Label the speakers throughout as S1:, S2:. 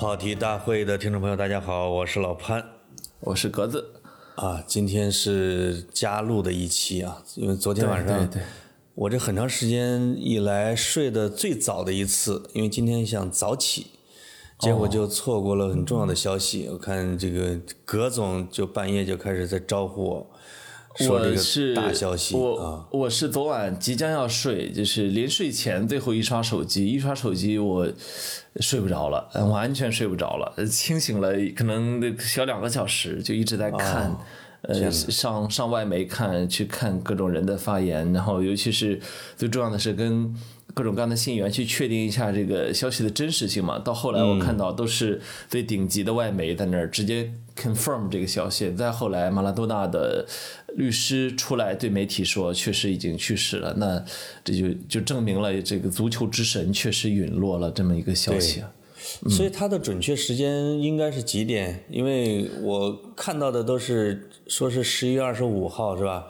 S1: 跑题大会的听众朋友，大家好，我是老潘，
S2: 我是格子
S1: 啊。今天是加录的一期啊，因为昨天晚上我这很长时间以来睡得最早的一次，因为今天想早起，结果就错过了很重要的消息。我看这个葛总就半夜就开始在招呼我。
S2: 我是
S1: 大消息
S2: 我我是昨晚即将要睡，就是临睡前最后一刷手机，一刷手机我睡不着了，完全睡不着了，清醒了可能小两个小时，就一直在看，呃，上上外媒看，去看各种人的发言，然后尤其是最重要的是跟。各种各样的信源去确定一下这个消息的真实性嘛？到后来我看到都是最顶级的外媒在那儿直接 confirm 这个消息。再后来，马拉多纳的律师出来对媒体说，确实已经去世了。那这就就证明了这个足球之神确实陨落了这么一个消息啊。
S1: 所以它的准确时间应该是几点？因为我看到的都是说是十一月二十五号，是吧？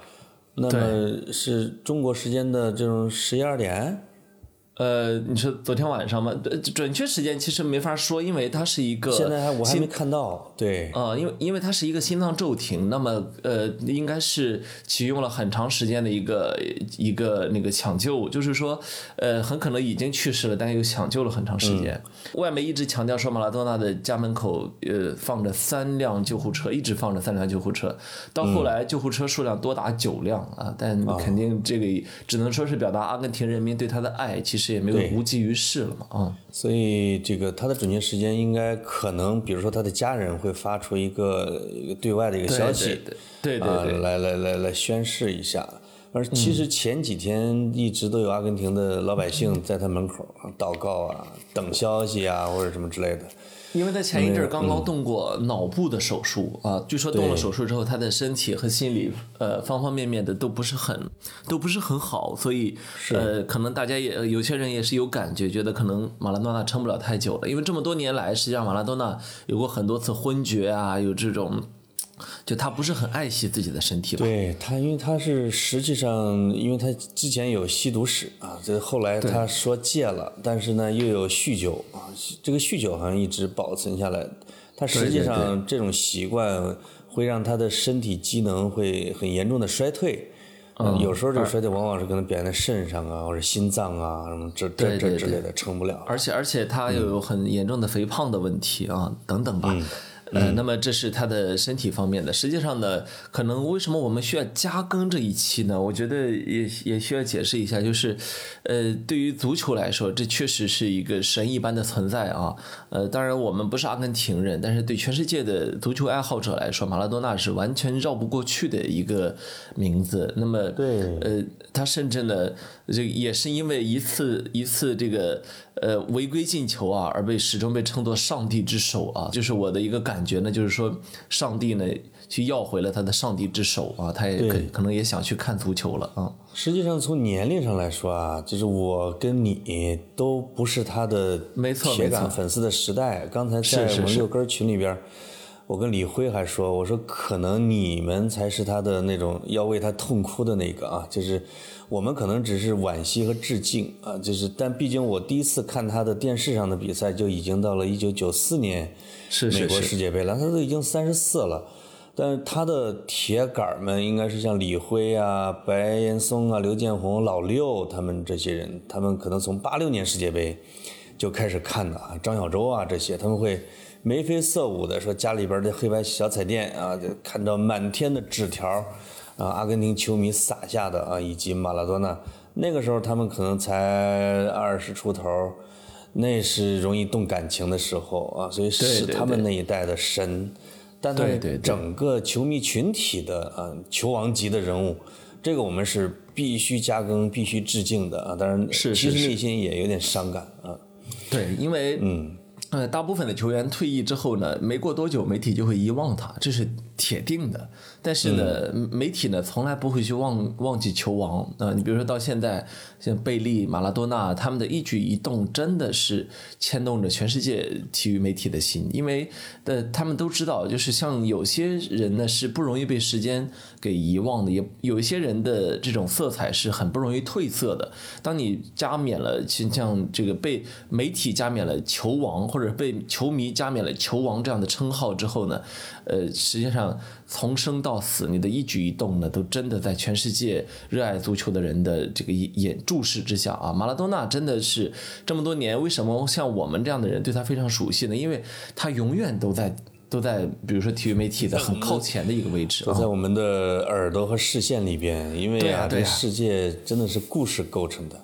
S1: 那么是中国时间的这种十一二点。
S2: 呃，你说昨天晚上吗？准确时间其实没法说，因为它是一个
S1: 现在还我还没看到。对，
S2: 啊，因为因为它是一个心脏骤停，那么呃，应该是启用了很长时间的一个一个那个抢救，就是说，呃，很可能已经去世了，但又抢救了很长时间。外媒一直强调说，马拉多纳的家门口呃放着三辆救护车，一直放着三辆救护车，到后来救护车数量多达九辆啊，但肯定这个只能说是表达阿根廷人民对他的爱，其实。也没有无济于事了嘛啊，
S1: 所以这个他的准确时间应该可能，比如说他的家人会发出一个一个对外的一个消息，
S2: 对对对，
S1: 来来来来宣誓一下。而其实前几天一直都有阿根廷的老百姓在他门口祷告啊，等消息啊或者什么之类的。
S2: 因为他前一阵刚刚动过脑部的手术啊，据说动了手术之后，他的身体和心理呃方方面面的都不是很都不是很好，所以呃可能大家也有些人也是有感觉，觉得可能马拉多纳撑不了太久了，因为这么多年来，实际上马拉多纳有过很多次昏厥啊，有这种。就他不是很爱惜自己的身体吧？
S1: 对他，因为他是实际上，因为他之前有吸毒史啊，这后来他说戒了，但是呢又有酗酒啊，这个酗酒好像一直保存下来。他实际上这种习惯会让他的身体机能会很严重的衰退，嗯有时候这个衰退往往是可能表现在肾上啊，或者心脏啊什么这这这之类的撑不了。
S2: 而且而且他又有很严重的肥胖的问题啊，等等吧。呃，那么这是他的身体方面的。实际上呢，可能为什么我们需要加更这一期呢？我觉得也也需要解释一下，就是，呃，对于足球来说，这确实是一个神一般的存在啊。呃，当然我们不是阿根廷人，但是对全世界的足球爱好者来说，马拉多纳是完全绕不过去的一个名字。那么，
S1: 对，
S2: 呃，他甚至呢，这也是因为一次一次这个。呃，违规进球啊，而被始终被称作上帝之手啊，就是我的一个感觉呢，就是说上帝呢去要回了他的上帝之手啊，他也可可能也想去看足球了啊。
S1: 实际上从年龄上来说啊，就是我跟你都不是他的铁杆粉丝的时代。刚才在我们六根群里边，我跟李辉还说，我说可能你们才是他的那种要为他痛哭的那个啊，就是。我们可能只是惋惜和致敬啊，就是，但毕竟我第一次看他的电视上的比赛就已经到了一九九四年美国世界杯了，他都已经三十四了，但是他的铁杆们应该是像李辉啊、白岩松啊、刘建宏、老六他们这些人，他们可能从八六年世界杯就开始看的啊，张小舟啊这些，他们会眉飞色舞的说家里边的黑白小彩电啊，就看到满天的纸条。啊，阿根廷球迷撒下的啊，以及马拉多纳，那个时候他们可能才二十出头，那是容易动感情的时候啊，所以是他们那一代的神。但对整个球迷群体的啊，球王级的人物，这个我们是必须加更、必须致敬的啊。当然，
S2: 是
S1: 其实内心也有点伤感啊。
S2: 对，因为嗯，呃，大部分的球员退役之后呢，没过多久，媒体就会遗忘他，这是。铁定的。但是呢，媒体呢从来不会去忘忘记球王啊。你比如说到现在，像贝利、马拉多纳他们的一举一动，真的是牵动着全世界体育媒体的心，因为的他们都知道，就是像有些人呢是不容易被时间给遗忘的，也有一些人的这种色彩是很不容易褪色的。当你加冕了，像这个被媒体加冕了球王，或者被球迷加冕了球王这样的称号之后呢，呃，实际上从生到到死，你的一举一动呢，都真的在全世界热爱足球的人的这个眼注视之下啊！马拉多纳真的是这么多年，为什么像我们这样的人对他非常熟悉呢？因为他永远都在都在，比如说体育媒体的很靠前的一个位置，
S1: 都在我们的耳朵和视线里边。因为啊，这世界真的是故事构成的。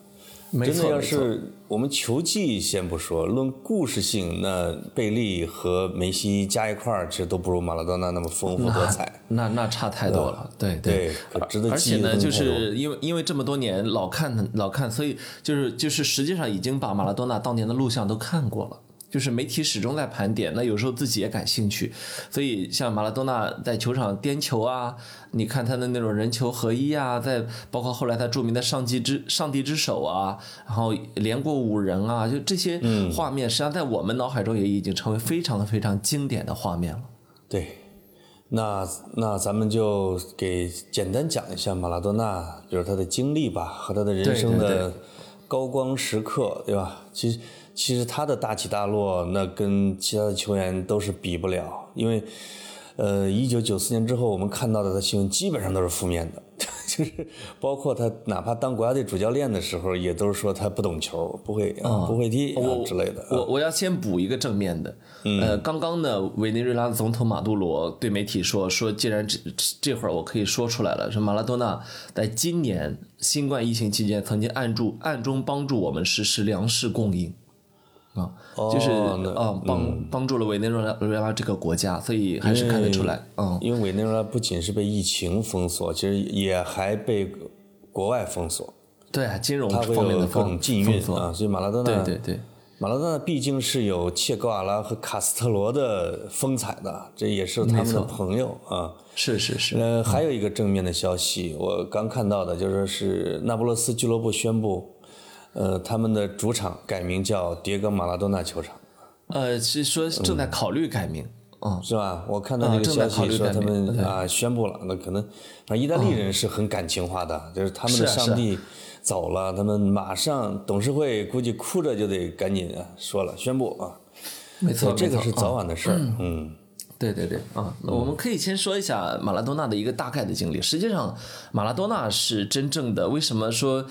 S1: 真的要是我们球技先不说，论故事性，那贝利和梅西加一块儿，其实都不如马拉多纳那么丰富多彩。
S2: 那那差太多了，对
S1: 对，值得
S2: 而且呢，就是因为因为这么多年老看老看，所以就是就是实际上已经把马拉多纳当年的录像都看过了。就是媒体始终在盘点，那有时候自己也感兴趣，所以像马拉多纳在球场颠球啊，你看他的那种人球合一啊，在包括后来他著名的上帝之上帝之手啊，然后连过五人啊，就这些画面，实际上在我们脑海中也已经成为非常非常经典的画面了。
S1: 对，那那咱们就给简单讲一下马拉多纳，就是他的经历吧，和他的人生的高光时刻，对吧？其实。其实他的大起大落，那跟其他的球员都是比不了，因为，呃，一九九四年之后，我们看到的他新闻基本上都是负面的，就是包括他哪怕当国家队主教练的时候，也都是说他不懂球，不会不会踢之类的。
S2: 我我要先补一个正面的，呃，刚刚呢，委内瑞拉的总统马杜罗对媒体说说，既然这这会儿我可以说出来了，说马拉多纳在今年新冠疫情期间曾经暗助暗中帮助我们实施粮食供应。啊，就是啊，帮帮助了委内瑞拉瑞拉这个国家，所以还是看得出来，嗯，
S1: 因为委内瑞拉不仅是被疫情封锁，其实也还被国外封锁，
S2: 对，金融方面的
S1: 各种禁运啊，所以马拉多
S2: 纳，对对对，
S1: 马拉多纳毕竟是有切格瓦拉和卡斯特罗的风采的，这也是他们的朋友啊，
S2: 是是是，
S1: 呃，还有一个正面的消息，我刚看到的，就是是那不勒斯俱乐部宣布。呃，他们的主场改名叫迭戈马拉多纳球场。
S2: 呃，是说正在考虑改名，嗯，
S1: 是吧？我看到那个消息说他们啊宣布了，那可能，反正意大利人是很感情化的，就是他们的上帝走了，他们马上董事会估计哭着就得赶紧说了宣布啊。
S2: 没错，
S1: 这个是早晚的事儿。嗯，
S2: 对对对，啊，我们可以先说一下马拉多纳的一个大概的经历。实际上，马拉多纳是真正的，为什么说？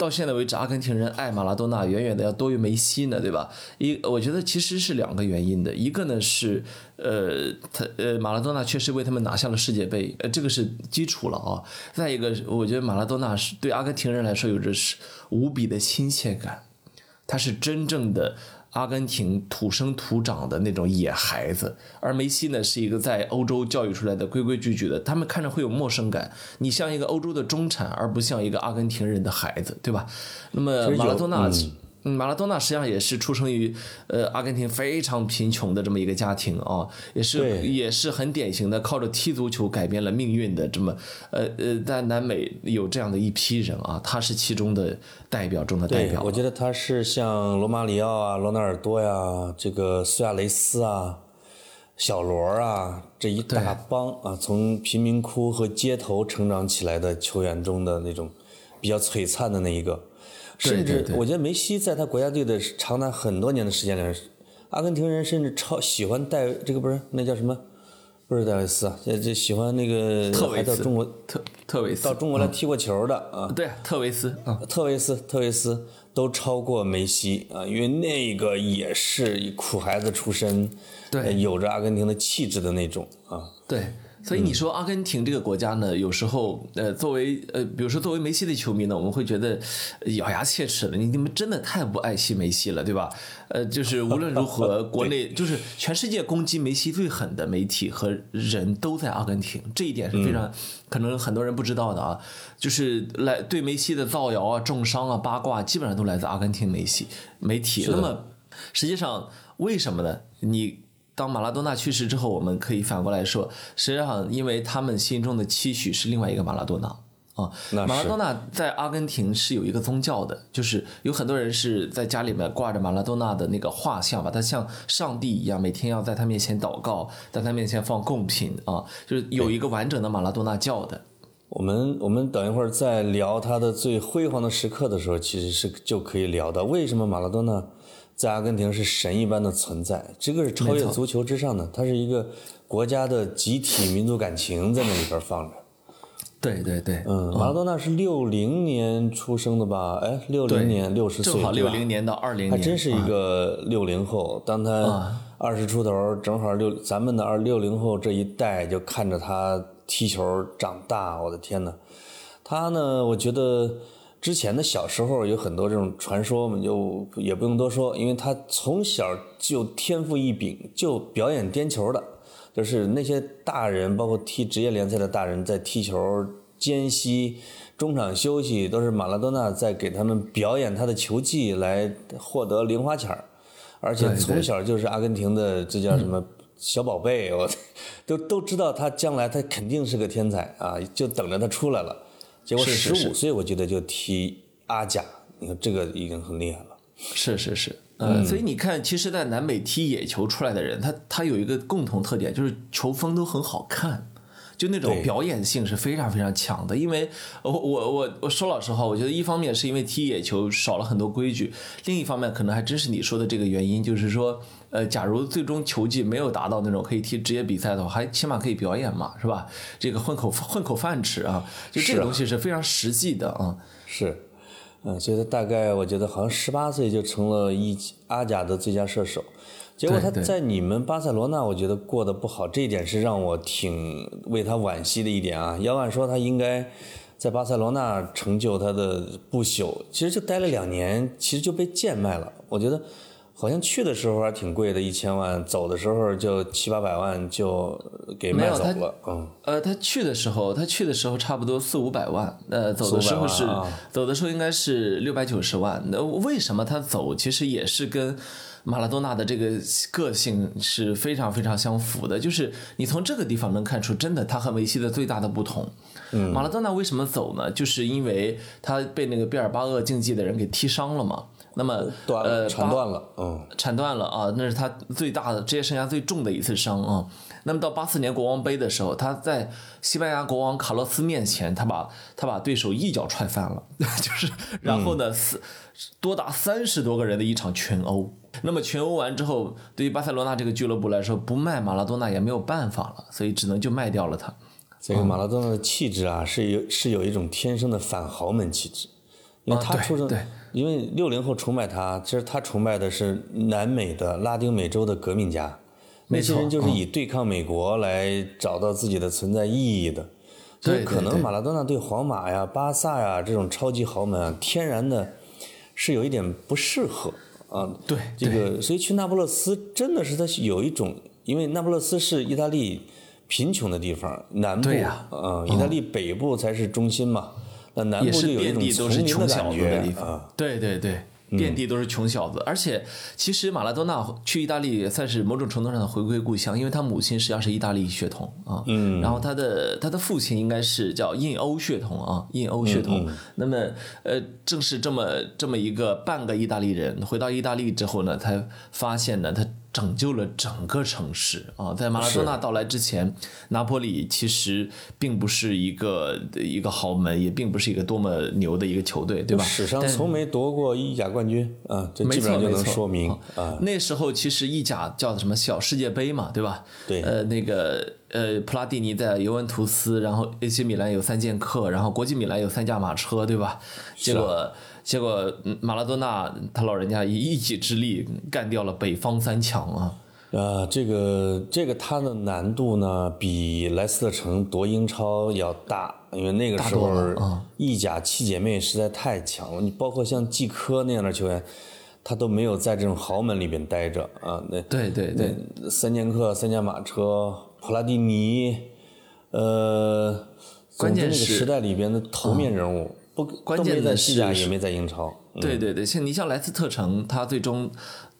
S2: 到现在为止，阿根廷人爱马拉多纳远远的要多于梅西呢，对吧？一，我觉得其实是两个原因的，一个呢是，呃，他呃马拉多纳确实为他们拿下了世界杯，呃，这个是基础了啊。再一个，我觉得马拉多纳是对阿根廷人来说有着是无比的亲切感，他是真正的。阿根廷土生土长的那种野孩子，而梅西呢是一个在欧洲教育出来的规规矩矩的，他们看着会有陌生感。你像一个欧洲的中产，而不像一个阿根廷人的孩子，对吧？那么马拉多纳。嗯，马拉多纳实际上也是出生于呃阿根廷非常贫穷的这么一个家庭啊，也是也是很典型的靠着踢足球改变了命运的这么呃呃，在南美有这样的一批人啊，他是其中的代表中的代表。
S1: 我觉得他是像罗马里奥啊、罗纳尔多呀、这个苏亚雷斯啊、小罗啊这一大帮啊，从贫民窟和街头成长起来的球员中的那种比较璀璨的那一个。甚至我觉得梅西在他国家队的长达很多年的时间里，阿根廷人甚至超喜欢戴这个不是那叫什么，不是戴维斯啊，这这喜欢那个还到中国
S2: 特特维斯
S1: 到中国来踢过球的啊，
S2: 对，特维斯。啊，
S1: 特维斯特维斯都超过梅西啊，因为那个也是苦孩子出身，
S2: 对，
S1: 有着阿根廷的气质的那种啊，
S2: 对。所以你说阿根廷这个国家呢，有时候呃，作为呃，比如说作为梅西的球迷呢，我们会觉得咬牙切齿的，你你们真的太不爱惜梅西了，对吧？呃，就是无论如何，国内就是全世界攻击梅西最狠的媒体和人都在阿根廷，这一点是非常可能很多人不知道的啊。就是来对梅西的造谣啊、重伤啊、八卦，基本上都来自阿根廷梅西媒体。那么实际上为什么呢？你。当马拉多纳去世之后，我们可以反过来说，实际上因为他们心中的期许是另外一个马拉多纳。啊，马拉多纳在阿根廷是有一个宗教的，就是有很多人是在家里面挂着马拉多纳的那个画像，把他像上帝一样，每天要在他面前祷告，在他面前放贡品啊，就是有一个完整的马拉多纳教的。
S1: 我们我们等一会儿在聊他的最辉煌的时刻的时候，其实是就可以聊到为什么马拉多纳在阿根廷是神一般的存在，这个是超越足球之上的，它是一个国家的集体民族感情在那里边放着。
S2: 对对对，
S1: 嗯，马拉多纳是六零年出生的吧？哎，六零年六十岁，
S2: 正好六零年到二零年，
S1: 还真是一个六零后。当他二十出头，正好六咱们的二六零后这一代就看着他踢球长大。我的天呐，他呢？我觉得之前的小时候有很多这种传说嘛，就也不用多说，因为他从小就天赋异禀，就表演颠球的。就是那些大人，包括踢职业联赛的大人，在踢球间隙、中场休息，都是马拉多纳在给他们表演他的球技，来获得零花钱而且从小就是阿根廷的，这叫什么小宝贝，我 都都知道他将来他肯定是个天才啊，就等着他出来了。结果十五岁我记得就踢阿甲，你看这个已经很厉害了。
S2: 是是是。呃，所以你看，其实，在南美踢野球出来的人，他他有一个共同特点，就是球风都很好看，就那种表演性是非常非常强的。因为我我我我说老实话，我觉得一方面是因为踢野球少了很多规矩，另一方面可能还真是你说的这个原因，就是说，呃，假如最终球技没有达到那种可以踢职业比赛的话，还起码可以表演嘛，是吧？这个混口混口饭吃啊，就这个东西是非常实际的啊，
S1: 是。嗯，所以他大概我觉得好像十八岁就成了一阿甲的最佳射手，结果他在你们巴塞罗那，我觉得过得不好，这一点是让我挺为他惋惜的一点啊。要按说他应该在巴塞罗那成就他的不朽，其实就待了两年，其实就被贱卖了。我觉得。好像去的时候还挺贵的，一千万；走的时候就七八百万就给卖走了。嗯，
S2: 呃，他去的时候，他去的时候差不多四五百万。呃，走的时候是走的时候应该是六百九十万。那为什么他走？其实也是跟马拉多纳的这个个性是非常非常相符的。就是你从这个地方能看出，真的他和梅西的最大的不同。
S1: 嗯，
S2: 马拉多纳为什么走呢？就是因为他被那个毕尔巴鄂竞技的人给踢伤了嘛。那么，呃，
S1: 铲断了，嗯，
S2: 铲断了啊，那是他最大的职业生涯最重的一次伤啊。那么到八四年国王杯的时候，他在西班牙国王卡洛斯面前，他把他把对手一脚踹翻了，就是，然后呢，四多达三十多个人的一场群殴。那么群殴完之后，对于巴塞罗那这个俱乐部来说，不卖马拉多纳也没有办法了，所以只能就卖掉了他。
S1: 这个马拉多纳的气质啊，是有是有一种天生的反豪门气质，因为他出生。因为六零后崇拜他，其实他崇拜的是南美的拉丁美洲的革命家，那些人就是以对抗美国来找到自己的存在意义的。所以可能马拉多纳对皇马呀、巴萨呀这种超级豪门啊，天然的是有一点不适合啊。
S2: 对，
S1: 这个所以去那不勒斯真的是他有一种，因为那不勒斯是意大利贫穷的地方，南部啊，意大利北部才是中心嘛。
S2: 那南部就有一种丛林的感
S1: 觉啊，
S2: 对对对，遍地都是穷小子。而且，其实马拉多纳去意大利算是某种程度上的回归故乡，因为他母亲实际上是意大利血统啊。
S1: 嗯。
S2: 然后他的他的父亲应该是叫印欧血统啊，印欧血统。那么，呃，正是这么这么一个半个意大利人，回到意大利之后呢，才发现呢，他。拯救了整个城市啊！在马拉多纳到来之前，拿破里其实并不是一个一个豪门，也并不是一个多么牛的一个球队，对吧？
S1: 史上从没夺过意甲冠军啊，这基本上就能说明啊。
S2: 那时候其实意甲叫什么小世界杯嘛，对吧？
S1: 对。
S2: 呃，那个呃，普拉蒂尼在尤文图斯，然后 AC 米兰有三剑客，然后国际米兰有三驾马车，对吧？结果。结果马拉多纳他老人家以一己之力干掉了北方三强啊！
S1: 啊，这个这个他的难度呢，比莱斯特城夺英超要大，因为那个时候意甲七姐妹实在太强了。你包括像季科那样的球员，他都没有在这种豪门里边待着啊。那
S2: 对对对，
S1: 三剑客、三驾马车、普拉蒂尼，呃，
S2: 关键是
S1: 那个时代里边的头面人物。
S2: 不关键在西甲，
S1: 也没在英超。
S2: 对对对，像你像莱斯特城，他最终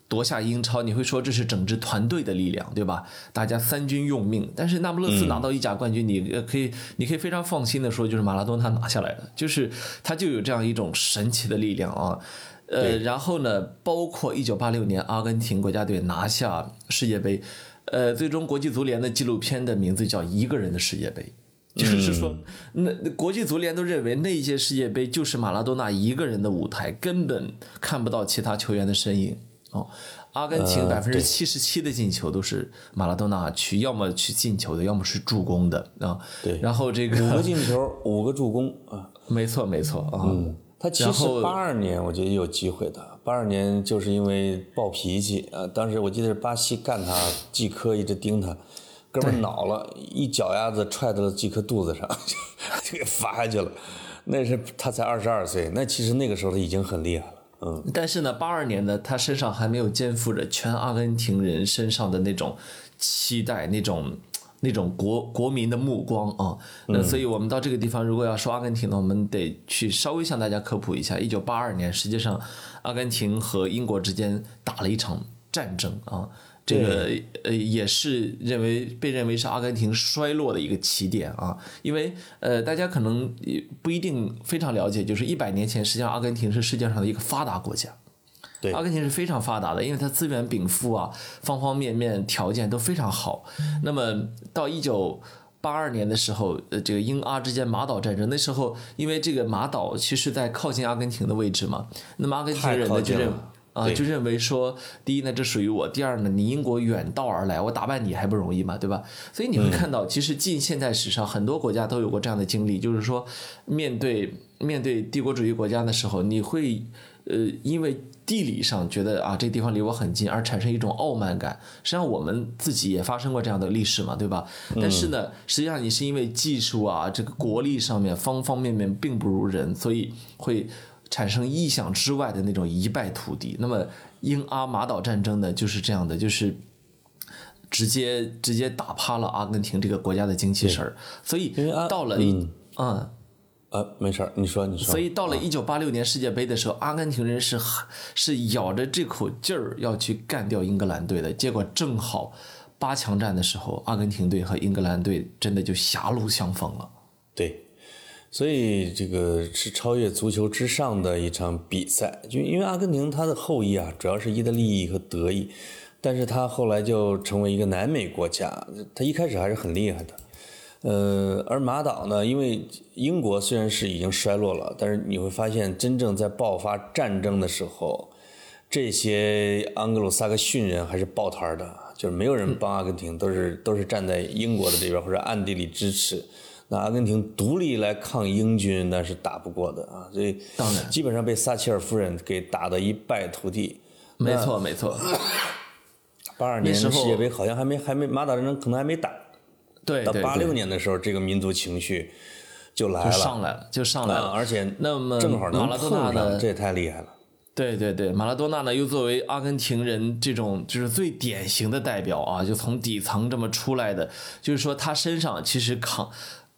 S2: 夺下英超，你会说这是整支团队的力量，对吧？大家三军用命。但是那不勒斯拿到意甲冠军，你可以你可以非常放心的说，就是马拉多纳拿下来的，就是他就有这样一种神奇的力量啊。呃，然后呢，包括一九八六年阿根廷国家队拿下世界杯，呃，最终国际足联的纪录片的名字叫《一个人的世界杯》。就是说，那国际足联都认为那一届世界杯就是马拉多纳一个人的舞台，根本看不到其他球员的身影。哦，阿根廷百分之七十七的进球都是马拉多纳去，要么去进球的，要么是助攻的啊。
S1: 对，
S2: 然后这个
S1: 五个进球，五个助攻啊，
S2: 没错没错啊。
S1: 嗯，他其实八二年我觉得有机会的，八二年就是因为暴脾气啊，当时我记得是巴西干他，季科一直盯他。哥们恼了，一脚丫子踹到了季科肚子上，就给罚下去了。那是他才二十二岁，那其实那个时候他已经很厉害了。嗯，
S2: 但是呢，八二年呢，他身上还没有肩负着全阿根廷人身上的那种期待，那种那种国国民的目光啊。那所以我们到这个地方，如果要说阿根廷呢，我们得去稍微向大家科普一下：一九八二年，实际上阿根廷和英国之间打了一场战争啊。这个呃也是认为被认为是阿根廷衰落的一个起点啊，因为呃大家可能不一定非常了解，就是一百年前，实际上阿根廷是世界上的一个发达国家，
S1: 对，
S2: 阿根廷是非常发达的，因为它资源禀赋啊，方方面面条件都非常好。那么到一九八二年的时候，呃这个英阿之间马岛战争，那时候因为这个马岛其实在靠近阿根廷的位置嘛，那么阿根廷人呢就认。啊，就认为说，第一呢，这属于我；第二呢，你英国远道而来，我打败你还不容易嘛，对吧？所以你会看到，其实近现代史上很多国家都有过这样的经历，就是说，面对面对帝国主义国家的时候，你会呃，因为地理上觉得啊，这地方离我很近，而产生一种傲慢感。实际上，我们自己也发生过这样的历史嘛，对吧？但是呢，实际上你是因为技术啊，这个国力上面方方面面并不如人，所以会。产生意想之外的那种一败涂地。那么英阿马岛战争呢，就是这样的，就是直接直接打趴了阿根廷这个国家的精气神儿。所以到了
S1: 嗯
S2: 嗯
S1: 呃没事儿，你说你说。
S2: 所以到了一九八六年世界杯的时候，阿根廷人是是咬着这口劲儿要去干掉英格兰队的。结果正好八强战的时候，阿根廷队和英格兰队真的就狭路相逢了。
S1: 对。所以这个是超越足球之上的一场比赛，就因为阿根廷它的后裔啊，主要是意大利和德裔，但是他后来就成为一个南美国家，他一开始还是很厉害的。呃，而马岛呢，因为英国虽然是已经衰落了，但是你会发现，真正在爆发战争的时候，这些安格鲁萨克逊人还是抱团的，就是没有人帮阿根廷，都是都是站在英国的这边或者暗地里支持。那阿根廷独立来抗英军，那是打不过的啊！所以
S2: 当然，
S1: 基本上被撒切尔夫人给打得一败涂地。
S2: 没错，没错。
S1: 八二年世界杯好像还没还没马岛战争可能还没打。
S2: 对
S1: 到八六年的时候，这个民族情绪就来了，
S2: 上来了，就上来了。
S1: 而且
S2: 那么
S1: 正好能
S2: 碰上，
S1: 这也太厉害了。
S2: 对对对，马拉多纳呢，又作为阿根廷人这种就是最典型的代表啊，就从底层这么出来的，就是说他身上其实扛。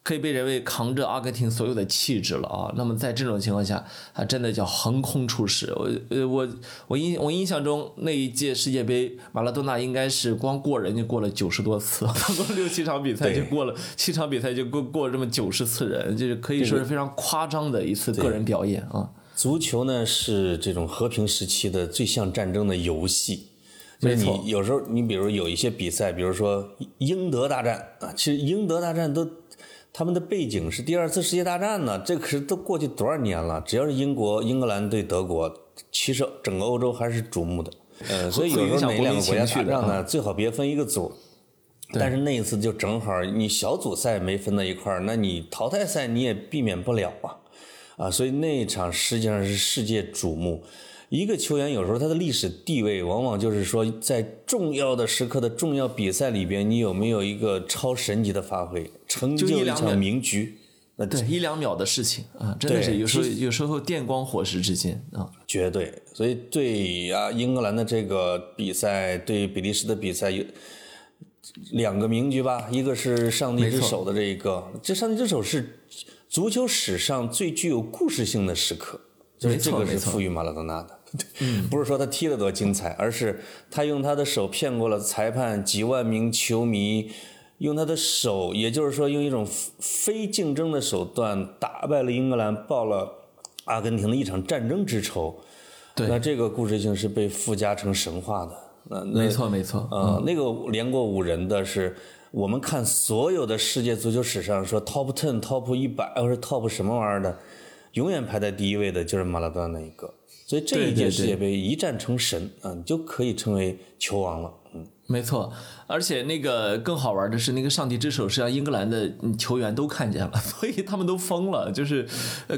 S2: 可以被认为扛着阿根廷所有的气质了啊！那么在这种情况下，他真的叫横空出世。我呃我我印我印象中那一届世界杯，马拉多纳应该是光过人就过了九十多次，他过六七场比赛就过了七场比赛就过过这么九十次人，就是可以说是非常夸张的一次个人表演啊！
S1: 足球呢是这种和平时期的最像战争的游戏，就是你有时候你比如有一些比赛，比如说英德大战啊，其实英德大战都。他们的背景是第二次世界大战呢，这可是都过去多少年了？只要是英国、英格兰对德国，其实整个欧洲还是瞩目的。呃，所以有时候哪两个国家打仗呢，最好别分一个组。但是那一次就正好，你小组赛没分到一块儿，那你淘汰赛你也避免不了啊。啊，所以那一场实际上是世界瞩目。一个球员有时候他的历史地位，往往就是说，在重要的时刻的重要比赛里边，你有没有一个超神级的发挥，成就一场名局？
S2: 那对一两秒的事情啊，真的是有时候有时候电光火石之间啊，
S1: 绝对。所以对啊，英格兰的这个比赛，对比利时的比赛有两个名局吧？一个是上帝之手的这一个，这上帝之手是足球史上最具有故事性的时刻，就是这个是赋予马拉多纳的。不是说他踢得多精彩，而是他用他的手骗过了裁判，几万名球迷用他的手，也就是说用一种非竞争的手段打败了英格兰，报了阿根廷的一场战争之仇。
S2: 对，
S1: 那这个故事性是被附加成神话的。那
S2: 没错没错，
S1: 啊，那个连过五人的是。我们看所有的世界足球史上说 top ten、top 一百或者 top 什么玩意儿的，永远排在第一位的就是马拉多纳那一个，所以这一届世界杯一战成神啊，你就可以称为球王了，嗯。
S2: 没错，而且那个更好玩的是，那个上帝之手实际上英格兰的球员都看见了，所以他们都疯了，就是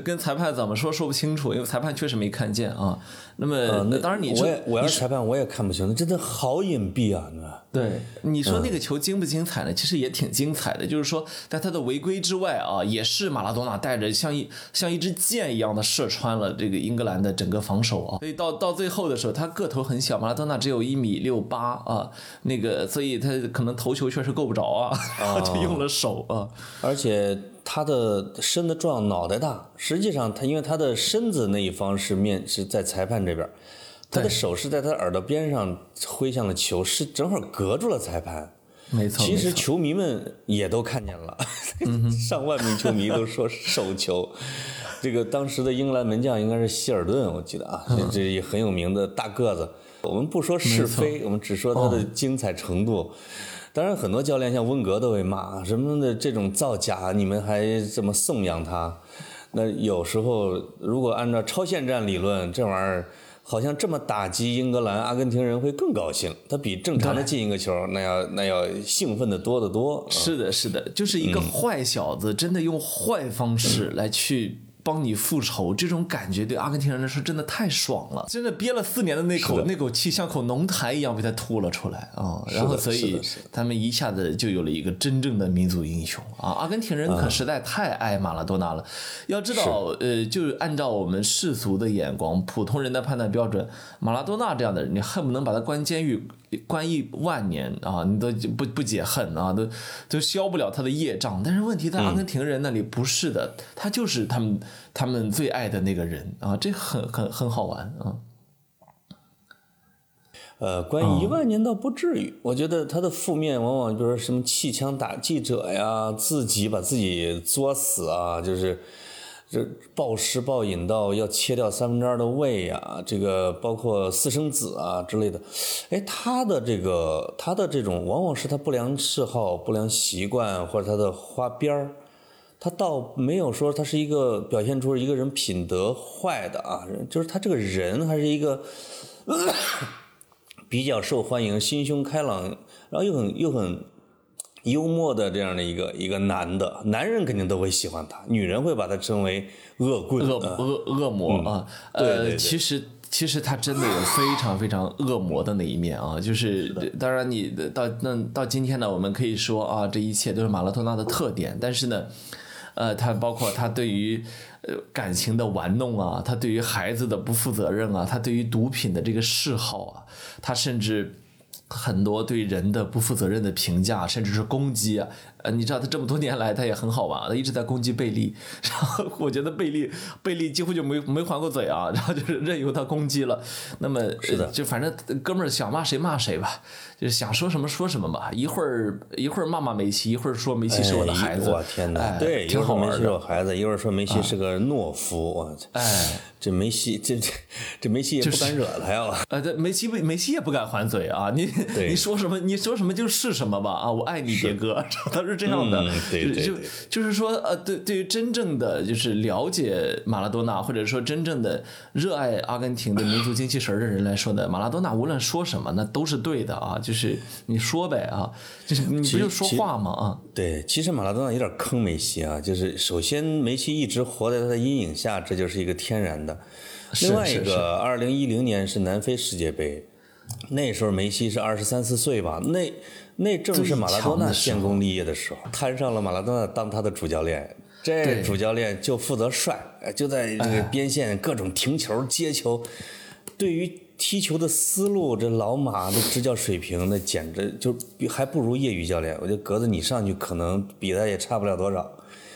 S2: 跟裁判怎么说说不清楚，因为裁判确实没看见啊。那么，那当然你
S1: 我也我要是裁判我也看不清，那真的好隐蔽啊，那。
S2: 对，你说那个球精不精彩呢？其实也挺精彩的，就是说在他的违规之外啊，也是马拉多纳带着像一像一支箭一样的射穿了这个英格兰的整个防守啊。所以到到最后的时候，他个头很小，马拉多纳只有一米六八啊。那个，所以他可能头球确实够不着啊，就用了手啊。
S1: 而且他的身子壮，脑袋大。实际上，他因为他的身子那一方是面是在裁判这边，他的手是在他耳朵边上挥向了球，是正好隔住了裁判。
S2: 没错。
S1: 其实球迷们也都看见了，上万名球迷都说手球。这个当时的英格兰门将应该是希尔顿，我记得啊，这这很有名的大个子。我们不说是非，我们只说他的精彩程度。当然，很多教练像温格都会骂什么的这种造假，你们还这么颂扬他。那有时候如果按照超限战理论，这玩意儿好像这么打击英格兰、阿根廷人会更高兴，他比正常的进一个球那要那要兴奋的多得多。
S2: 是的，是的，就是一个坏小子，真的用坏方式来去。帮你复仇，这种感觉对阿根廷人来说真的太爽了，真的憋了四年的那口那口气像口浓痰一样被他吐了出来啊！然后所以他们一下子就有了一个真正的民族英雄啊！阿根廷人可实在太爱马拉多纳了。要知道，呃，就按照我们世俗的眼光、普通人的判断标准，马拉多纳这样的人，你恨不能把他关监狱。关一万年啊，你都不不解恨啊，都都消不了他的业障。但是问题在阿根廷人那里不是的，他就是他们他们最爱的那个人啊，这很很很好玩啊。
S1: 呃，关一万年倒不至于，我觉得他的负面往往就是什么气枪打记者呀，自己把自己作死啊，就是。这暴食暴饮到要切掉三分之二的胃呀，这个包括私生子啊之类的，哎，他的这个他的这种往往是他不良嗜好、不良习惯或者他的花边儿，他倒没有说他是一个表现出一个人品德坏的啊，就是他这个人还是一个 比较受欢迎、心胸开朗，然后又很又很。幽默的这样的一个一个男的，男人肯定都会喜欢他，女人会把他称为恶棍、
S2: 恶恶恶魔啊。
S1: 呃，
S2: 其实其实他真的有非常非常恶魔的那一面啊。就是当然你到那到今天呢，我们可以说啊，这一切都是马拉多纳的特点。但是呢，呃，他包括他对于呃感情的玩弄啊，他对于孩子的不负责任啊，他对于毒品的这个嗜好啊，他甚至。很多对人的不负责任的评价，甚至是攻击。呃，你知道他这么多年来，他也很好玩，他一直在攻击贝利，然后我觉得贝利贝利几乎就没没还过嘴啊，然后就是任由他攻击了。那么
S1: 是的，
S2: 就反正哥们儿想骂谁骂谁吧，就是想说什么说什么吧。一会儿一会儿骂骂梅西，一会儿说梅西是我的孩子，
S1: 我天哪，
S2: 对，挺好玩
S1: 的。梅西是我孩子，一会儿说梅西是个懦夫，我操，
S2: 哎，
S1: 这梅西这这这梅西也不敢惹他呀。
S2: 呃，这梅西梅西也不敢还嘴啊，你你说什么你说什么就是什么吧啊，我爱你，杰哥，他是。这样的，就就是说，呃，对，对于真正的就是了解马拉多纳，或者说真正的热爱阿根廷的民族精气神的人来说呢，马拉多纳无论说什么，那都是对的啊，就是你说呗啊，就是你不就说话吗啊？
S1: 对，其实马拉多纳有点坑梅西啊，就是首先梅西一直活在他的阴影下，这就是一个天然的。另外一个，二零一零年是南非世界杯，那时候梅西是二十三四岁吧，那。那正是马拉多纳建功立业的时候，摊上了马拉多纳当他的主教练，这主教练就负责帅，就在这个边线各种停球、接球，对于踢球的思路，这老马的执教水平，那简直就还不如业余教练。我觉得格子你上去可能比他也差不了多少。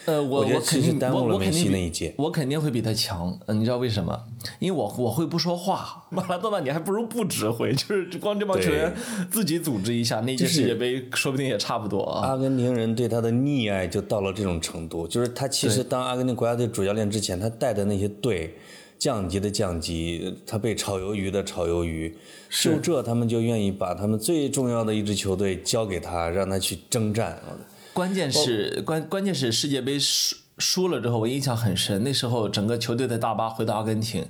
S2: 呃，我
S1: 我
S2: 肯定我我肯定
S1: 一届，
S2: 我肯定会比他强。你知道为什么？因为我我会不说话。马拉多纳，你还不如不指挥，就是光这帮球员自己组织一下，那届世界杯说不定也差不多啊。
S1: 阿根廷人对他的溺爱就到了这种程度，就是他其实当阿根廷国家队主教练之前，他带的那些队降级的降级，他被炒鱿鱼的炒鱿鱼，就这他们就愿意把他们最重要的一支球队交给他，让他去征战。
S2: 关键是关关键是世界杯输输了之后，我印象很深。那时候整个球队的大巴回到阿根廷，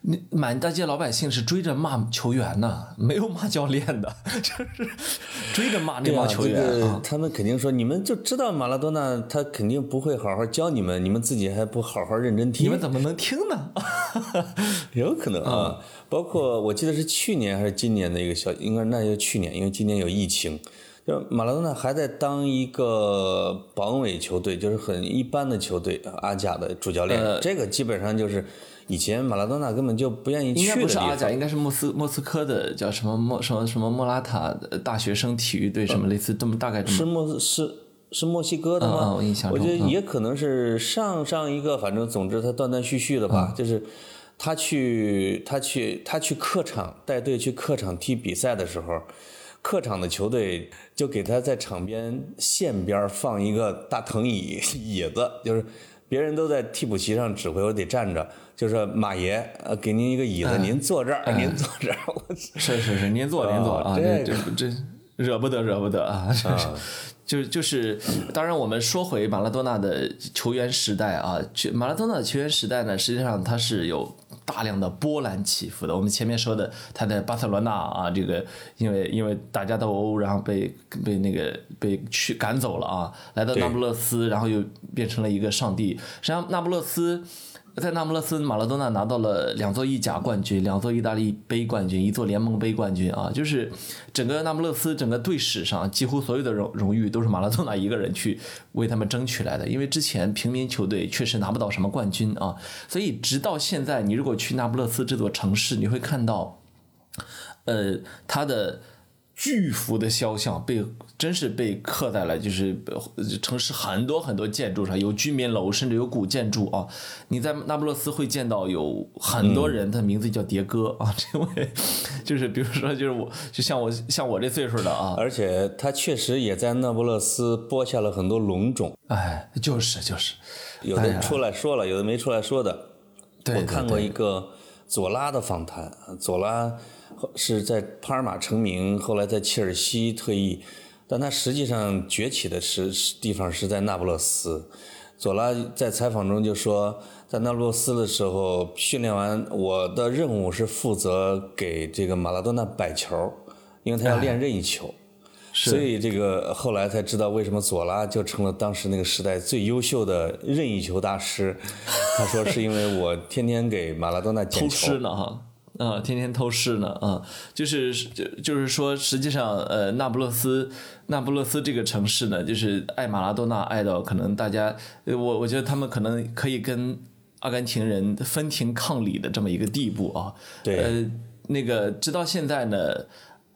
S2: 那满大街老百姓是追着骂球员呢，没有骂教练的，就是追着骂那帮球员。
S1: 他们肯定说，你们就知道马拉多纳他肯定不会好好教你们，你们自己还不好好认真听，
S2: 你们怎么能听呢？
S1: 有可能啊。包括我记得是去年还是今年的一个消息，应该那就去年，因为今年有疫情。就马拉多纳还在当一个榜尾球队，就是很一般的球队阿甲的主教练。这个基本上就是以前马拉多纳根本就不愿意去的
S2: 应该不是阿甲，应该是莫斯莫斯科的叫什么莫什么什么莫拉塔大学生体育队，什么类似这么大概。
S1: 是莫是是墨西哥的吗？
S2: 我印象
S1: 中，我觉得也可能是上上一个，反正总之他断断续续的吧。就是他去他去他去客场带队去客场踢比赛的时候。客场的球队就给他在场边线边放一个大藤椅椅子，就是别人都在替补席上指挥，我得站着。就是马爷，呃，给您一个椅子，您坐这儿，您坐这儿。
S2: 是是是，您坐您坐啊，这这这惹不得惹不得啊！就就是，当然我们说回马拉多纳的球员时代啊，马拉多纳的球员时代呢，实际上他是有。大量的波澜起伏的，我们前面说的他在巴塞罗那啊，这个因为因为打架斗殴，然后被被那个被去赶走了啊，来到那不勒斯，然后又变成了一个上帝。实际上那不勒斯。在那不勒斯，马拉多纳拿到了两座意甲冠军，两座意大利杯冠军，一座联盟杯冠军啊！就是整个那不勒斯整个队史上，几乎所有的荣荣誉都是马拉多纳一个人去为他们争取来的。因为之前平民球队确实拿不到什么冠军啊，所以直到现在，你如果去那不勒斯这座城市，你会看到，呃，他的。巨幅的肖像被真是被刻在了就是城市很多很多建筑上，有居民楼，甚至有古建筑啊。你在那不勒斯会见到有很多人，他的名字叫迭戈啊，这位就是比如说就是我就像我像我这岁数的啊，
S1: 而且他确实也在那不勒斯播下了很多龙种。
S2: 哎，就是就是，
S1: 有的出来说了，有的没出来说的。我看过一个左拉的访谈，左拉。是在帕尔马成名，后来在切尔西退役，但他实际上崛起的是地方是在那不勒斯。佐拉在采访中就说，在那不勒斯的时候训练完，我的任务是负责给这个马拉多纳摆球，因为他要练任意球，所以这个后来才知道为什么佐拉就成了当时那个时代最优秀的任意球大师。他说是因为我天天给马拉多纳捡
S2: 球。偷师呢哈。啊，天天偷视呢啊，就是就就是说，实际上，呃，那不勒斯，那不勒斯这个城市呢，就是爱马拉多纳爱到可能大家，我我觉得他们可能可以跟阿根廷人分庭抗礼的这么一个地步啊。
S1: 对。
S2: 呃，那个直到现在呢，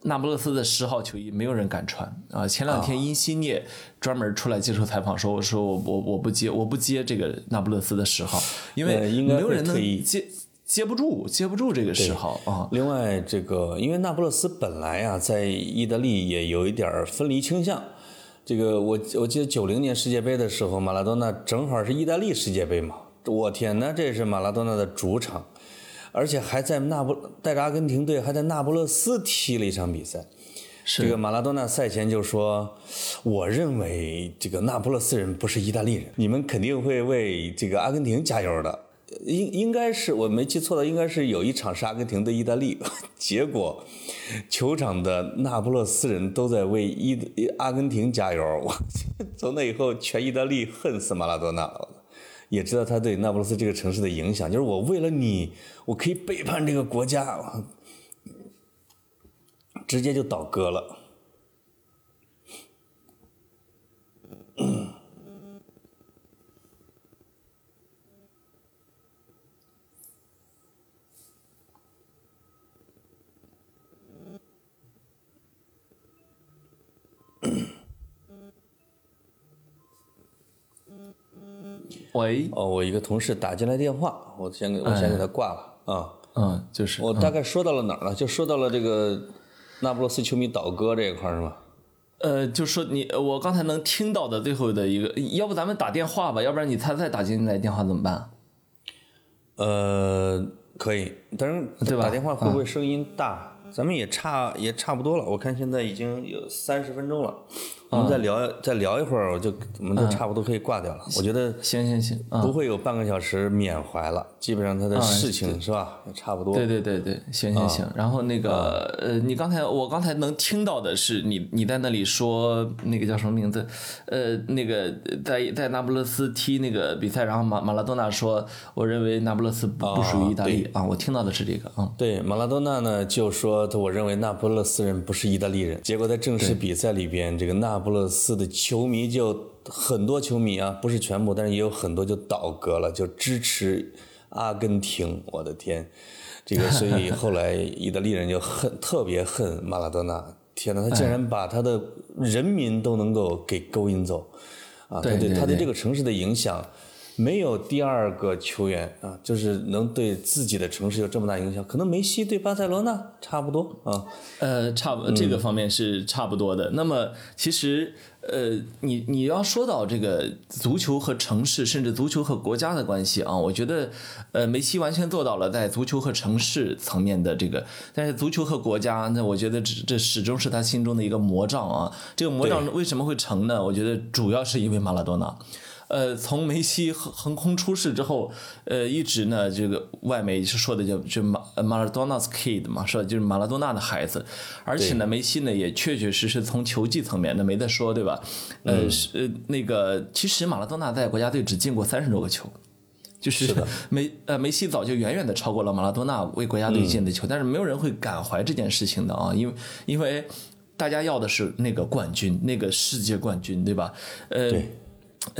S2: 那不勒斯的十号球衣没有人敢穿啊。前两天因西涅专门出来接受采访说，我说我我我不接我不接这个那不勒斯的十号，因为没有人能接。接不住，接不住这个嗜好啊！
S1: 另外，这个因为那不勒斯本来啊，在意大利也有一点分离倾向。这个我我记得九零年世界杯的时候，马拉多纳正好是意大利世界杯嘛。我天呐，这是马拉多纳的主场，而且还在那不带着阿根廷队还在那不勒斯踢了一场比赛。这个马拉多纳赛前就说：“我认为这个那不勒斯人不是意大利人，你们肯定会为这个阿根廷加油的。”应应该是我没记错的，应该是有一场是阿根廷对意大利，结果球场的那不勒斯人都在为意阿根廷加油。我 从那以后，全意大利恨死马拉多纳了，也知道他对那不勒斯这个城市的影响。就是我为了你，我可以背叛这个国家，直接就倒戈了。
S2: 喂。
S1: 哦我一个同事打进来电话我先给我先给他挂了啊。
S2: 嗯就是
S1: 我大概说到了哪儿了？就说到了这个那不勒斯球迷倒戈这一块是吧
S2: 呃就说你我刚才能听到的最后的一个要不咱们打电话吧要不然你他再打进来电话怎么办？
S1: 呃可以但是
S2: 对吧？
S1: 打电话会不会声音大？咱们也差也差不多了，我看现在已经有三十分钟了。我们再聊再聊一会儿，我就我们就差不多可以挂掉了。我觉得
S2: 行行行，
S1: 不会有半个小时缅怀了，基本上他的事情是吧，差不多。
S2: 对对对对，行行行。然后那个呃，你刚才我刚才能听到的是你你在那里说那个叫什么名字？呃，那个在在那不勒斯踢那个比赛，然后马马拉多纳说，我认为那不勒斯不不属于意大利啊，我听到的是这个啊。
S1: 对，马拉多纳呢就说，我认为那不勒斯人不是意大利人。结果在正式比赛里边，这个那。那不勒斯的球迷就很多球迷啊，不是全部，但是也有很多就倒戈了，就支持阿根廷。我的天，这个所以后来意大利人就恨，特别恨马拉多纳。天哪，他竟然把他的人民都能够给勾引走啊！他对他对这个城市的影响。没有第二个球员啊，就是能对自己的城市有这么大影响。可能梅西对巴塞罗那差不多啊，
S2: 呃，差不这个方面是差不多的。那么其实呃，你你要说到这个足球和城市，甚至足球和国家的关系啊，我觉得呃，梅西完全做到了在足球和城市层面的这个，但是足球和国家，那我觉得这这始终是他心中的一个魔杖啊。这个魔杖为什么会成呢？我觉得主要是因为马拉多纳。呃，从梅西横横空出世之后，呃，一直呢，这个外媒是说的叫就马马拉多纳 's kid 嘛，说就是马拉多纳的孩子，而且呢，梅西呢也确确实实从球技层面，那没得说，对吧？呃，是呃那个，其实马拉多纳在国家队只进过三十多个球，就是 梅呃梅西早就远远的超过了马拉多纳为国家队进的球，但是没有人会感怀这件事情的啊，因为因为大家要的是那个冠军，那个世界冠军，对吧？呃。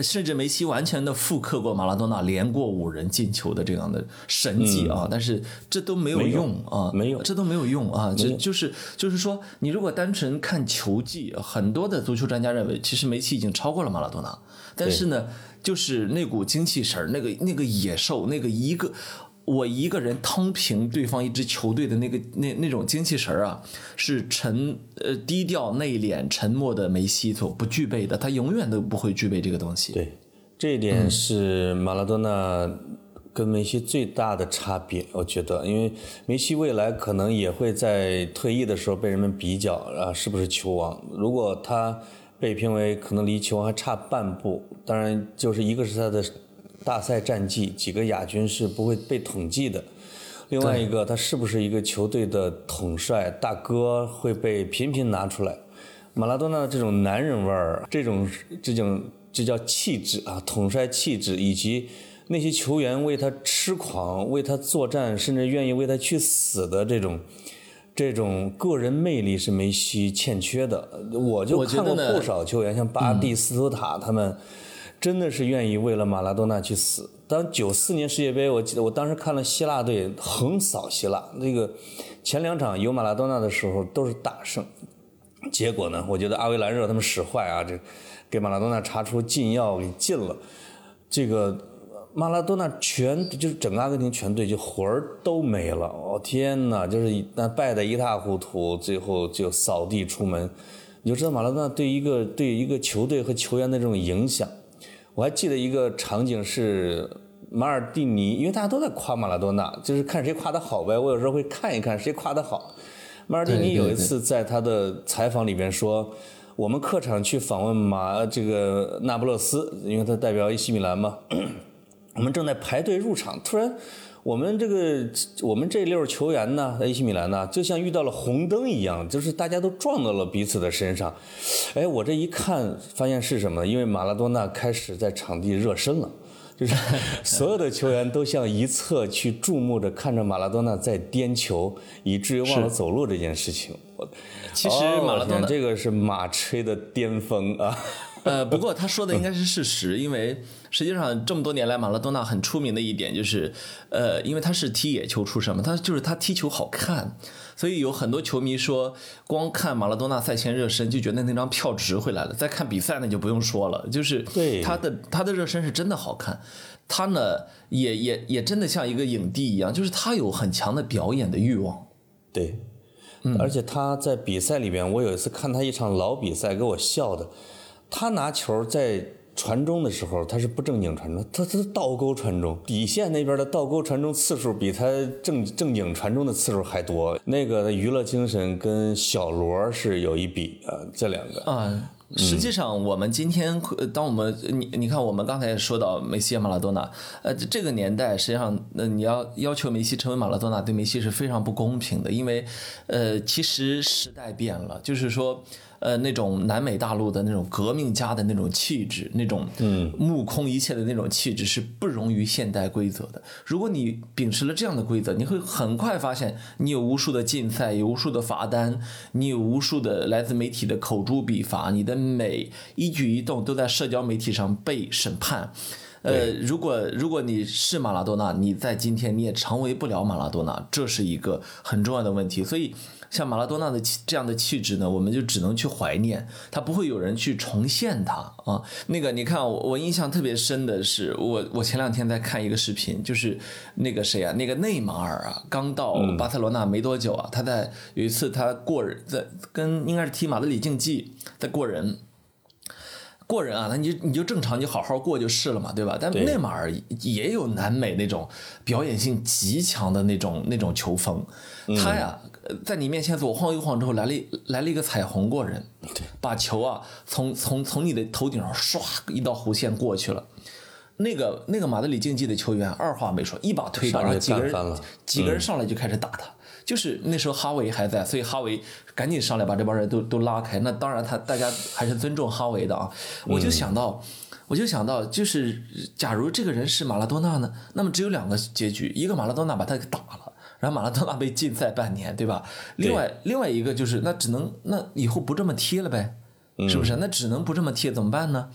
S2: 甚至梅西完全的复刻过马拉多纳连过五人进球的这样的神迹啊，但是这都没有用啊，
S1: 没有，
S2: 这都没有用啊，这就是就是说，你如果单纯看球技，很多的足球专家认为，其实梅西已经超过了马拉多纳，但是呢，就是那股精气神那个那个野兽，那个一个。我一个人趟平对方一支球队的那个那那种精气神儿啊，是沉呃低调内敛沉默的梅西所不具备的，他永远都不会具备这个东西。
S1: 对，这一点是马拉多纳跟梅西最大的差别，我觉得，因为梅西未来可能也会在退役的时候被人们比较啊，是不是球王？如果他被评为可能离球王还差半步，当然就是一个是他的。大赛战绩几个亚军是不会被统计的，另外一个他是不是一个球队的统帅大哥会被频频拿出来。马拉多纳的这种男人味儿，这种这种这叫气质啊，统帅气质，以及那些球员为他痴狂、为他作战，甚至愿意为他去死的这种这种个人魅力是梅西欠缺的。我就看过不少球员，像巴蒂斯图塔他们。真的是愿意为了马拉多纳去死。当九四年世界杯，我记得我当时看了希腊队横扫希腊，那个前两场有马拉多纳的时候都是大胜。结果呢，我觉得阿维兰热他们使坏啊，这给马拉多纳查出禁药给禁了。这个马拉多纳全就是整个阿根廷全队就魂儿都没了。哦天哪，就是那败得一塌糊涂，最后就扫地出门。你就知道马拉多纳对一个对一个球队和球员的这种影响。我还记得一个场景是马尔蒂尼，因为大家都在夸马拉多纳，就是看谁夸的好呗。我有时候会看一看谁夸的好。马尔蒂尼有一次在他的采访里边说：“我们客场去访问马这个那不勒斯，因为他代表 AC 米兰嘛，我们正在排队入场，突然。”我们这个我们这溜球员呢，AC 米兰呢，就像遇到了红灯一样，就是大家都撞到了彼此的身上。哎，我这一看，发现是什么？因为马拉多纳开始在场地热身了，就是所有的球员都向一侧去注目着，看着马拉多纳在颠球，以至于忘了走路这件事情。
S2: 其实马拉多纳
S1: 这个是马吹的巅峰啊。
S2: 呃，不过他说的应该是事实，因为实际上这么多年来，马拉多纳很出名的一点就是，呃，因为他是踢野球出身嘛，他就是他踢球好看，所以有很多球迷说，光看马拉多纳赛前热身就觉得那张票值回来了，再看比赛那就不用说了，就是他的他的热身是真的好看，他呢也也也真的像一个影帝一样，就是他有很强的表演的欲望，
S1: 对。嗯而且他在比赛里边，我有一次看他一场老比赛，给我笑的。他拿球在传中的时候，他是不正经传中，他他倒钩传中，底线那边的倒钩传中次数比他正正经传中的次数还多。那个娱乐精神跟小罗是有一比啊，这两个
S2: 啊。实际上，我们今天，当我们你你看，我们刚才说到梅西、马拉多纳，呃，这个年代实际上，那你要要求梅西成为马拉多纳，对梅西是非常不公平的，因为，呃，其实时代变了，就是说。呃，那种南美大陆的那种革命家的那种气质，那种目空一切的那种气质是不容于现代规则的。如果你秉持了这样的规则，你会很快发现，你有无数的禁赛，有无数的罚单，你有无数的来自媒体的口诛笔伐，你的每一举一动都在社交媒体上被审判。呃，如果如果你是马拉多纳，你在今天你也成为不了马拉多纳，这是一个很重要的问题。所以。像马拉多纳的气这样的气质呢，我们就只能去怀念，他不会有人去重现他啊。那个你看，我我印象特别深的是，我我前两天在看一个视频，就是那个谁啊，那个内马尔啊，刚到巴塞罗那没多久啊，他在有一次他过人，在跟应该是踢马德里竞技在过人。过人啊，那你你就正常，你好好过就是了嘛，对吧？但内马尔也有南美那种表演性极强的那种那种球风，他呀，在你面前左晃右晃之后，来了来了一个彩虹过人，把球啊从从从你的头顶上唰一道弧线过去了。那个那个马德里竞技的球员二话没说，一把推倒，然后几个人几个人上来就开始打他。就是那时候哈维还在，所以哈维赶紧上来把这帮人都都拉开。那当然，他大家还是尊重哈维的啊。我就想到，我就想到，就是假如这个人是马拉多纳呢，那么只有两个结局：一个马拉多纳把他给打了，然后马拉多纳被禁赛半年，对吧？另外另外一个就是，那只能那以后不这么踢了呗，是不是？那只能不这么踢，怎么办呢？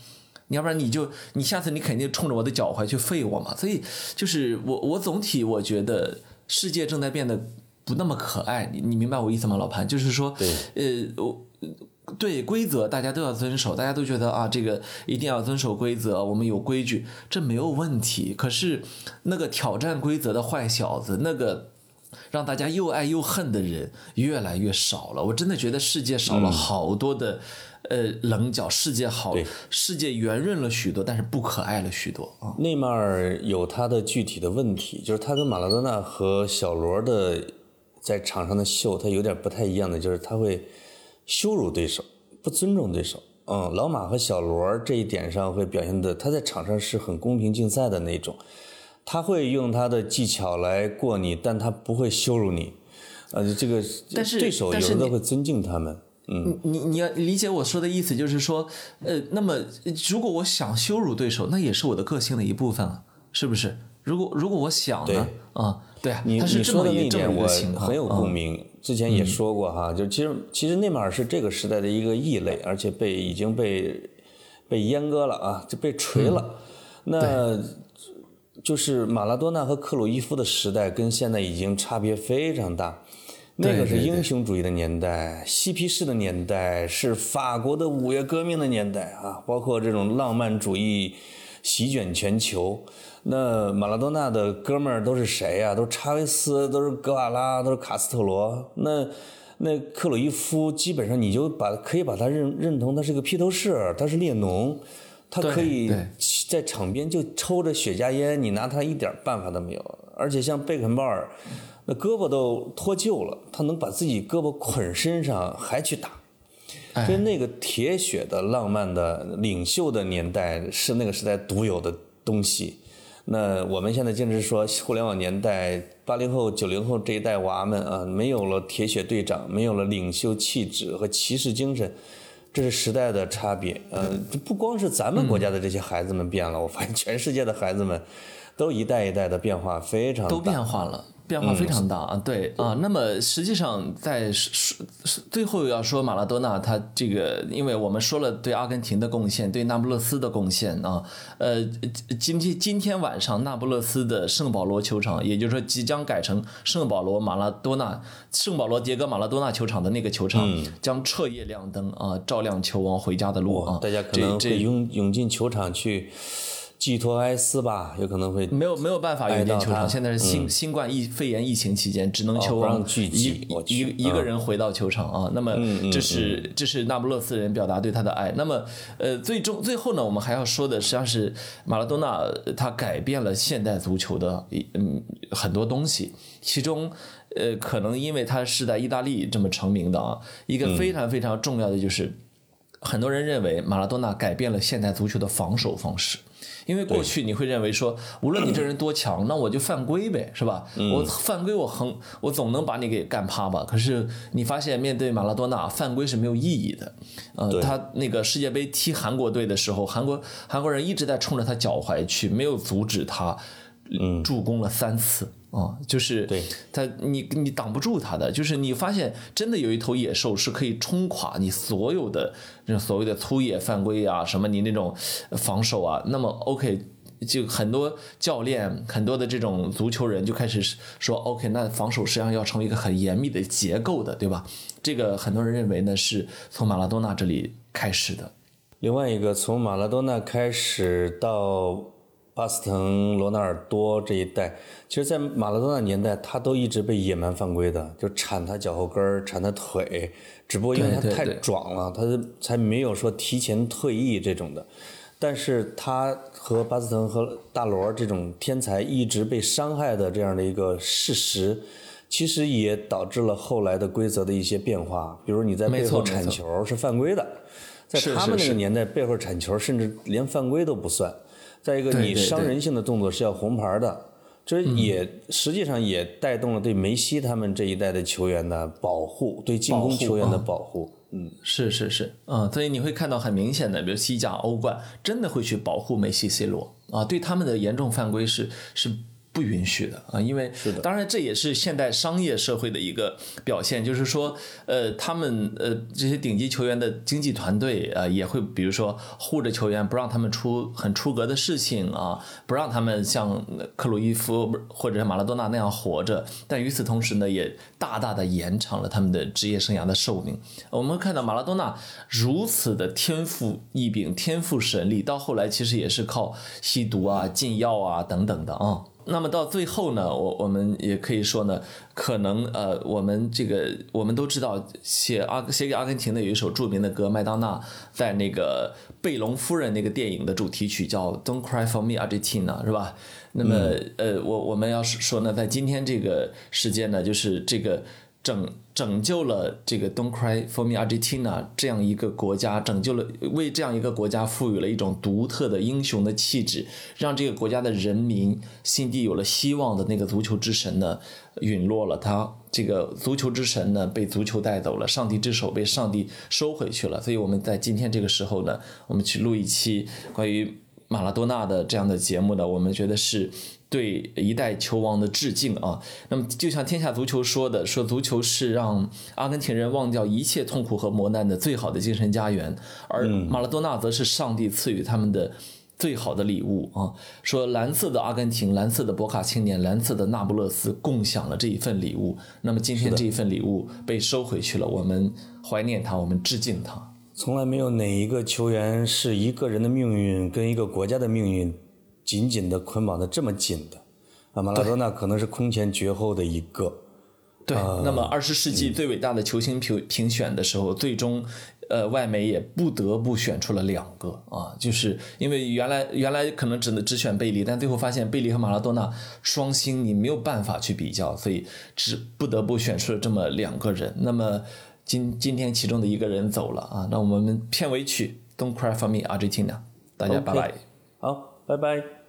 S2: 你要不然你就你下次你肯定冲着我的脚踝去废我嘛。所以就是我我总体我觉得世界正在变得。不那么可爱，你你明白我意思吗，老潘？就是说，呃，我对规则大家都要遵守，大家都觉得啊，这个一定要遵守规则，我们有规矩，这没有问题。可是那个挑战规则的坏小子，那个让大家又爱又恨的人越来越少了。我真的觉得世界少了好多的呃棱角，世界好，世界圆润了许多，但是不可爱了许多啊。
S1: 内马尔有他的具体的问题，就是他跟马拉多纳和小罗的。在场上的秀，他有点不太一样的，就是他会羞辱对手，不尊重对手。嗯，老马和小罗这一点上会表现的，他在场上是很公平竞赛的那种，他会用他的技巧来过你，但他不会羞辱你。呃，这个
S2: 但是
S1: 对手有时候会尊敬他们。嗯，
S2: 你你要理解我说的意思，就是说，呃，那么如果我想羞辱对手，那也是我的个性的一部分啊，是不是？如果如果我想呢？啊。对啊，
S1: 你你说的那一点我很有共鸣。之前也说过哈，就其实其实内马尔是这个时代的一个异类，而且被已经被被阉割了啊，就被锤了。那就是马拉多纳和克鲁伊夫的时代跟现在已经差别非常大。那个是英雄主义的年代，嬉皮士的年代，是法国的五月革命的年代啊，包括这种浪漫主义席卷全球。那马拉多纳的哥们儿都是谁呀？都是查韦斯，都是格瓦拉，都是卡斯特罗。那那克鲁伊夫基本上你就把可以把他认认同他是个披头士，他是列侬，他可以在场边就抽着雪茄烟，你拿他一点办法都没有。而且像贝肯鲍尔，那胳膊都脱臼了，他能把自己胳膊捆身上还去打，所以那个铁血的浪漫的领袖的年代是那个时代独有的东西。那我们现在坚持说，互联网年代，八零后、九零后这一代娃们啊，没有了铁血队长，没有了领袖气质和骑士精神，这是时代的差别。呃，不光是咱们国家的这些孩子们变了，我发现全世界的孩子们，都一代一代的变化非常
S2: 都变化了。变化非常大啊，对啊。那么实际上在最后要说马拉多纳，他这个，因为我们说了对阿根廷的贡献，对那不勒斯的贡献啊。呃，今天今天晚上那不勒斯的圣保罗球场，也就是说即将改成圣保罗马拉多纳圣保罗迭戈马拉多纳球场的那个球场，将彻夜亮灯啊，照亮球王回家的路啊。
S1: 大家可能会涌涌进球场去。寄托哀思吧，有可能会
S2: 没有没有办法涌进球场。现在是新新冠疫肺炎疫情期间，只能球王一一一个人回到球场啊。那么这是这是那不勒斯人表达对他的爱。那么呃，最终最后呢，我们还要说的实际上是马拉多纳他改变了现代足球的嗯很多东西，其中呃可能因为他是在意大利这么成名的啊，一个非常非常重要的就是很多人认为马拉多纳改变了现代足球的防守方式。因为过去你会认为说，无论你这人多强，那我就犯规呗，是吧？我犯规，我横，我总能把你给干趴吧。可是你发现，面对马拉多纳，犯规是没有意义的。呃，他那个世界杯踢韩国队的时候，韩国韩国人一直在冲着他脚踝去，没有阻止他，助攻了三次。啊，就是对他，你你挡不住他的，就是你发现真的有一头野兽是可以冲垮你所有的这所谓的粗野犯规啊，什么你那种防守啊，那么 OK，就很多教练，很多的这种足球人就开始说 OK，那防守实际上要成为一个很严密的结构的，对吧？这个很多人认为呢是从马拉多纳这里开始的。
S1: 另外一个从马拉多纳开始到。巴斯滕、罗纳尔多这一代，其实，在马拉多纳年代，他都一直被野蛮犯规的，就铲他脚后跟儿、铲他腿，只不过因为他太壮了，他才没有说提前退役这种的。但是他和巴斯滕和大罗这种天才一直被伤害的这样的一个事实，其实也导致了后来的规则的一些变化。比如你在背后铲球是犯规的，在他们那个年代，背后铲球甚至连犯规都不算。再一个，你伤人性的动作是要红牌的，这也实际上也带动了对梅西他们这一代的球员的保护，对进攻球员的保护。嗯，
S2: 是是是，嗯，所以你会看到很明显的，比如西甲、欧冠，真的会去保护梅西、C 罗啊，对他们的严重犯规是是。不允许的啊，因为当然这也是现代商业社会的一个表现，就是说，呃，他们呃这些顶级球员的经纪团队啊，也会比如说护着球员，不让他们出很出格的事情啊，不让他们像克鲁伊夫或者是马拉多纳那样活着，但与此同时呢，也大大的延长了他们的职业生涯的寿命。我们看到马拉多纳如此的天赋异禀、天赋神力，到后来其实也是靠吸毒啊、禁药啊等等的啊。那么到最后呢，我我们也可以说呢，可能呃，我们这个我们都知道，写阿写给阿根廷的有一首著名的歌，麦当娜在那个贝隆夫人那个电影的主题曲叫《Don't Cry for Me Argentina》，是吧？那么呃，我我们要是说呢，在今天这个时间呢，就是这个。拯拯救了这个 Don't Cry for Me Argentina 这样一个国家，拯救了为这样一个国家赋予了一种独特的英雄的气质，让这个国家的人民心底有了希望的那个足球之神呢陨落了，他这个足球之神呢被足球带走了，上帝之手被上帝收回去了。所以我们在今天这个时候呢，我们去录一期关于马拉多纳的这样的节目呢，我们觉得是。对一代球王的致敬啊！那么就像天下足球说的，说足球是让阿根廷人忘掉一切痛苦和磨难的最好的精神家园，而马拉多纳则是上帝赐予他们的最好的礼物啊！说蓝色的阿根廷、蓝色的博卡青年、蓝色的那不勒斯共享了这一份礼物。那么今天这一份礼物被收回去了，我们怀念他，我们致敬他。
S1: 从来没有哪一个球员是一个人的命运跟一个国家的命运。紧紧的捆绑的这么紧的，啊，马拉多纳可能是空前绝后的一个。
S2: 对，那么二十世纪最伟大的球星评评选的时候，最终，呃，外媒也不得不选出了两个啊，就是因为原来原来可能只能只选贝利，但最后发现贝利和马拉多纳双星你没有办法去比较，所以只不得不选出了这么两个人。那么今今天其中的一个人走了啊，那我们片尾曲《Don't Cry for Me Argentina》，大家拜拜。
S1: 好。拜拜。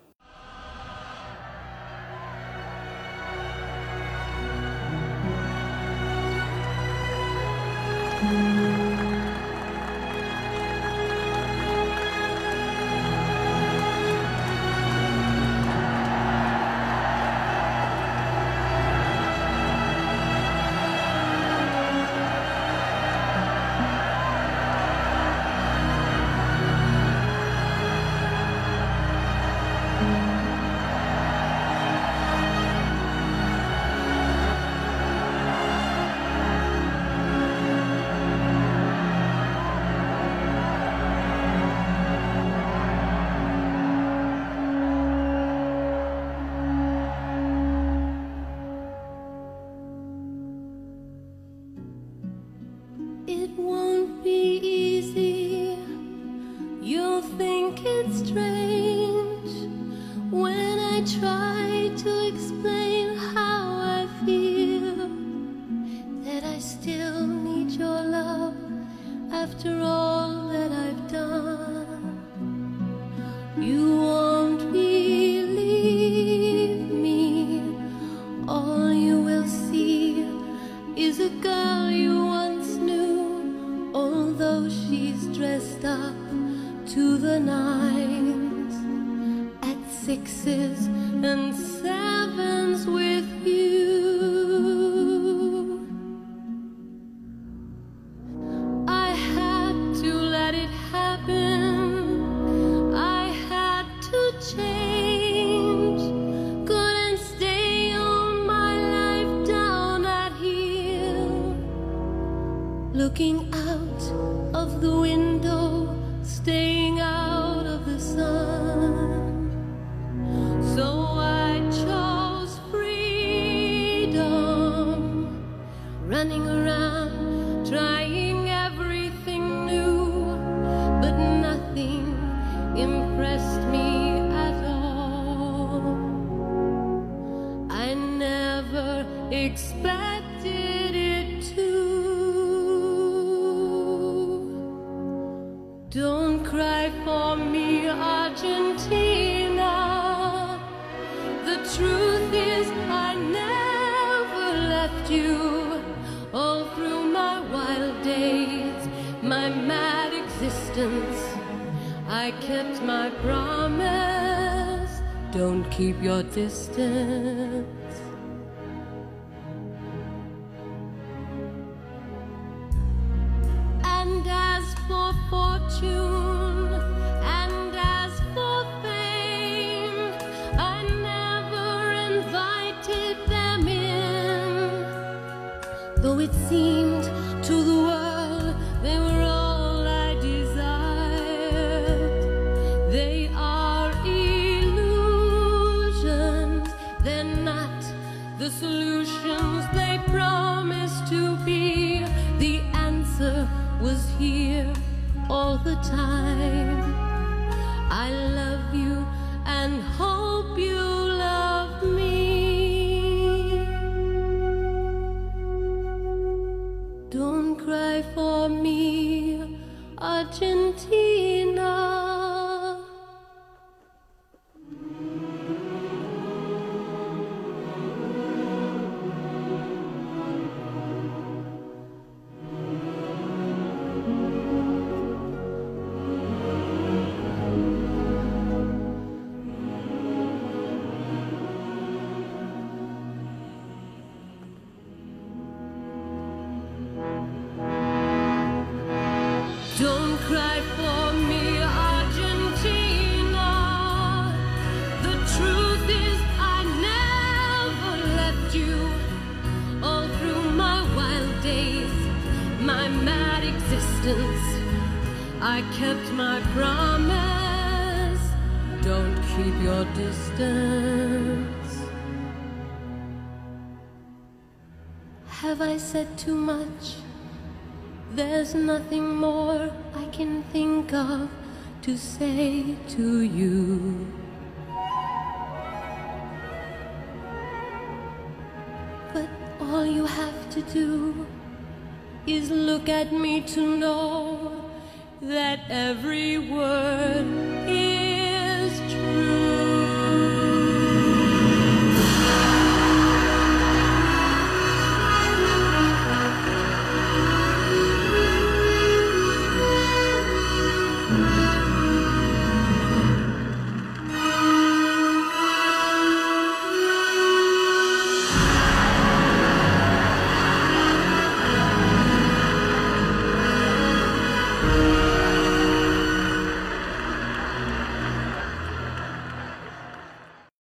S3: Don't cry for me, Argentina. The truth is, I never left you. All through my wild days, my mad existence, I kept my promise. Don't keep your distance. Seemed I kept my promise. Don't keep your distance. Have I said too much? There's nothing more I can think of to say to you. But all you have to do is look at me to know that every word is